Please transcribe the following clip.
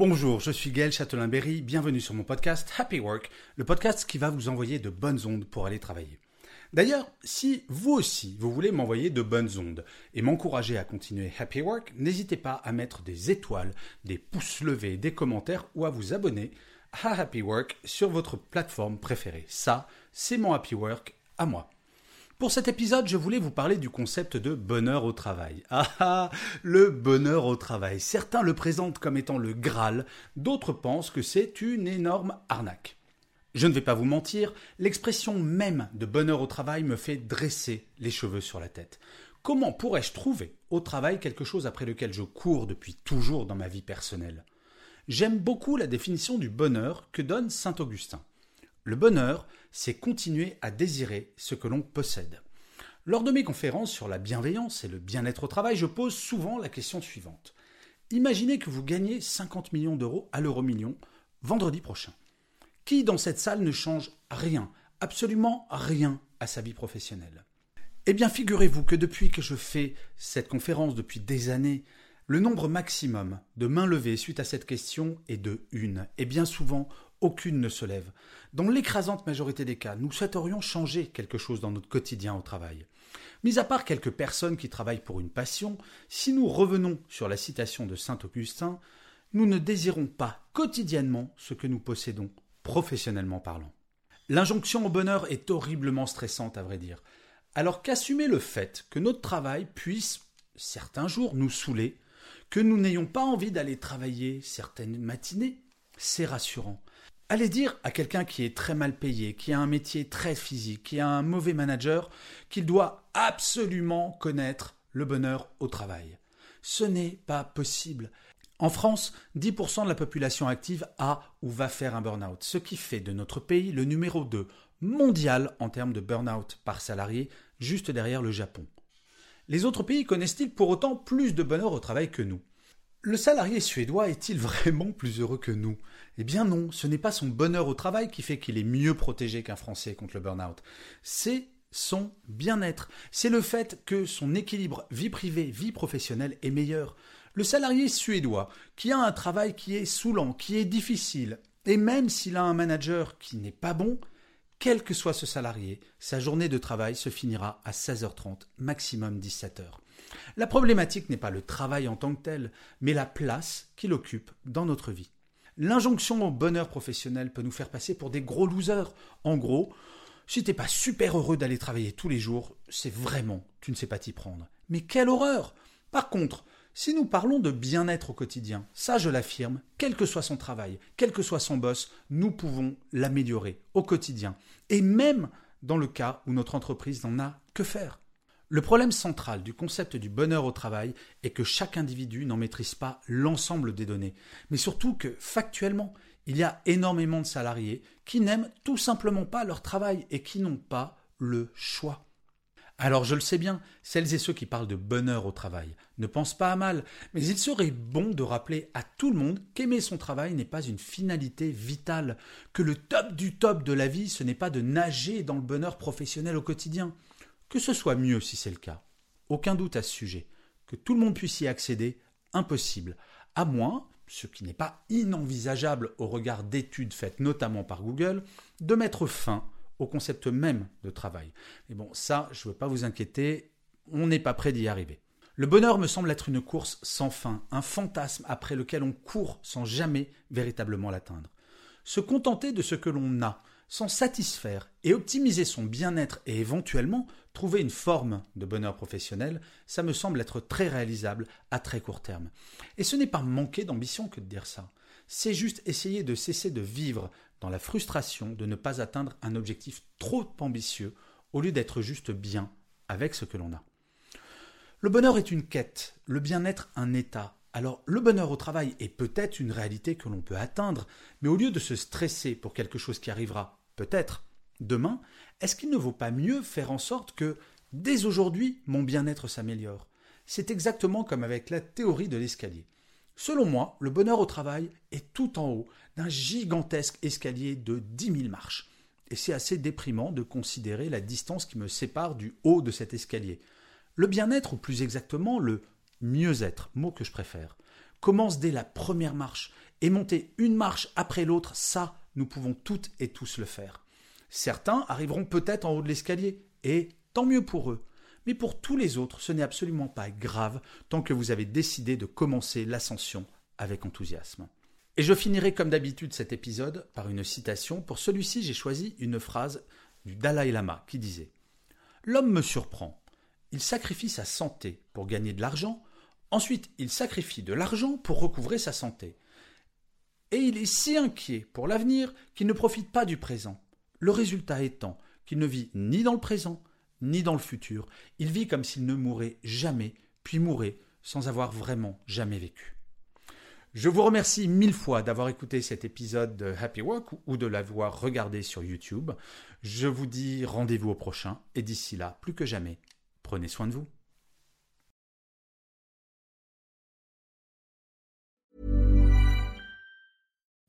Bonjour, je suis Gaël Châtelain-Berry, bienvenue sur mon podcast Happy Work, le podcast qui va vous envoyer de bonnes ondes pour aller travailler. D'ailleurs, si vous aussi, vous voulez m'envoyer de bonnes ondes et m'encourager à continuer Happy Work, n'hésitez pas à mettre des étoiles, des pouces levés, des commentaires ou à vous abonner à Happy Work sur votre plateforme préférée. Ça, c'est mon Happy Work à moi. Pour cet épisode, je voulais vous parler du concept de bonheur au travail. Ah ah, le bonheur au travail. Certains le présentent comme étant le Graal, d'autres pensent que c'est une énorme arnaque. Je ne vais pas vous mentir, l'expression même de bonheur au travail me fait dresser les cheveux sur la tête. Comment pourrais-je trouver au travail quelque chose après lequel je cours depuis toujours dans ma vie personnelle? J'aime beaucoup la définition du bonheur que donne Saint Augustin. Le bonheur, c'est continuer à désirer ce que l'on possède. Lors de mes conférences sur la bienveillance et le bien-être au travail, je pose souvent la question suivante. Imaginez que vous gagnez 50 millions d'euros à l'euro million vendredi prochain. Qui dans cette salle ne change rien, absolument rien à sa vie professionnelle? Eh bien, figurez-vous que depuis que je fais cette conférence depuis des années, le nombre maximum de mains levées suite à cette question est de une, et bien souvent aucune ne se lève. Dans l'écrasante majorité des cas, nous souhaiterions changer quelque chose dans notre quotidien au travail. Mis à part quelques personnes qui travaillent pour une passion, si nous revenons sur la citation de Saint Augustin, nous ne désirons pas quotidiennement ce que nous possédons, professionnellement parlant. L'injonction au bonheur est horriblement stressante, à vrai dire. Alors qu'assumer le fait que notre travail puisse, certains jours, nous saouler, que nous n'ayons pas envie d'aller travailler certaines matinées, c'est rassurant. Allez dire à quelqu'un qui est très mal payé, qui a un métier très physique, qui a un mauvais manager, qu'il doit absolument connaître le bonheur au travail. Ce n'est pas possible. En France, 10% de la population active a ou va faire un burn-out, ce qui fait de notre pays le numéro 2 mondial en termes de burn-out par salarié, juste derrière le Japon. Les autres pays connaissent-ils pour autant plus de bonheur au travail que nous? Le salarié suédois est-il vraiment plus heureux que nous? Eh bien non, ce n'est pas son bonheur au travail qui fait qu'il est mieux protégé qu'un Français contre le burn-out. C'est son bien-être. C'est le fait que son équilibre vie privée, vie professionnelle est meilleur. Le salarié suédois, qui a un travail qui est saoulant, qui est difficile, et même s'il a un manager qui n'est pas bon, quel que soit ce salarié, sa journée de travail se finira à 16h30, maximum 17h. La problématique n'est pas le travail en tant que tel, mais la place qu'il occupe dans notre vie. L'injonction au bonheur professionnel peut nous faire passer pour des gros losers. En gros, si t'es pas super heureux d'aller travailler tous les jours, c'est vraiment tu ne sais pas t'y prendre. Mais quelle horreur Par contre, si nous parlons de bien-être au quotidien, ça je l'affirme, quel que soit son travail, quel que soit son boss, nous pouvons l'améliorer au quotidien. Et même dans le cas où notre entreprise n'en a que faire. Le problème central du concept du bonheur au travail est que chaque individu n'en maîtrise pas l'ensemble des données, mais surtout que factuellement, il y a énormément de salariés qui n'aiment tout simplement pas leur travail et qui n'ont pas le choix. Alors je le sais bien, celles et ceux qui parlent de bonheur au travail ne pensent pas à mal, mais il serait bon de rappeler à tout le monde qu'aimer son travail n'est pas une finalité vitale, que le top du top de la vie, ce n'est pas de nager dans le bonheur professionnel au quotidien. Que ce soit mieux si c'est le cas. Aucun doute à ce sujet. Que tout le monde puisse y accéder, impossible. À moins, ce qui n'est pas inenvisageable au regard d'études faites notamment par Google, de mettre fin au concept même de travail. Mais bon, ça, je ne veux pas vous inquiéter, on n'est pas prêt d'y arriver. Le bonheur me semble être une course sans fin, un fantasme après lequel on court sans jamais véritablement l'atteindre. Se contenter de ce que l'on a, s'en satisfaire et optimiser son bien-être et éventuellement trouver une forme de bonheur professionnel, ça me semble être très réalisable à très court terme. Et ce n'est pas manquer d'ambition que de dire ça. C'est juste essayer de cesser de vivre dans la frustration de ne pas atteindre un objectif trop ambitieux au lieu d'être juste bien avec ce que l'on a. Le bonheur est une quête, le bien-être un état. Alors le bonheur au travail est peut-être une réalité que l'on peut atteindre, mais au lieu de se stresser pour quelque chose qui arrivera peut-être demain, est-ce qu'il ne vaut pas mieux faire en sorte que dès aujourd'hui mon bien-être s'améliore? C'est exactement comme avec la théorie de l'escalier. Selon moi, le bonheur au travail est tout en haut d'un gigantesque escalier de 10 000 marches. Et c'est assez déprimant de considérer la distance qui me sépare du haut de cet escalier. Le bien-être, ou plus exactement le mieux-être, mot que je préfère, commence dès la première marche et monter une marche après l'autre, ça, nous pouvons toutes et tous le faire. Certains arriveront peut-être en haut de l'escalier, et tant mieux pour eux. Mais pour tous les autres, ce n'est absolument pas grave tant que vous avez décidé de commencer l'ascension avec enthousiasme. Et je finirai comme d'habitude cet épisode par une citation. Pour celui-ci, j'ai choisi une phrase du Dalai Lama qui disait L'homme me surprend. Il sacrifie sa santé pour gagner de l'argent, ensuite il sacrifie de l'argent pour recouvrer sa santé. Et il est si inquiet pour l'avenir qu'il ne profite pas du présent. Le résultat étant qu'il ne vit ni dans le présent, ni dans le futur. Il vit comme s'il ne mourait jamais, puis mourrait sans avoir vraiment jamais vécu. Je vous remercie mille fois d'avoir écouté cet épisode de Happy Work ou de l'avoir regardé sur YouTube. Je vous dis rendez-vous au prochain et d'ici là, plus que jamais, prenez soin de vous.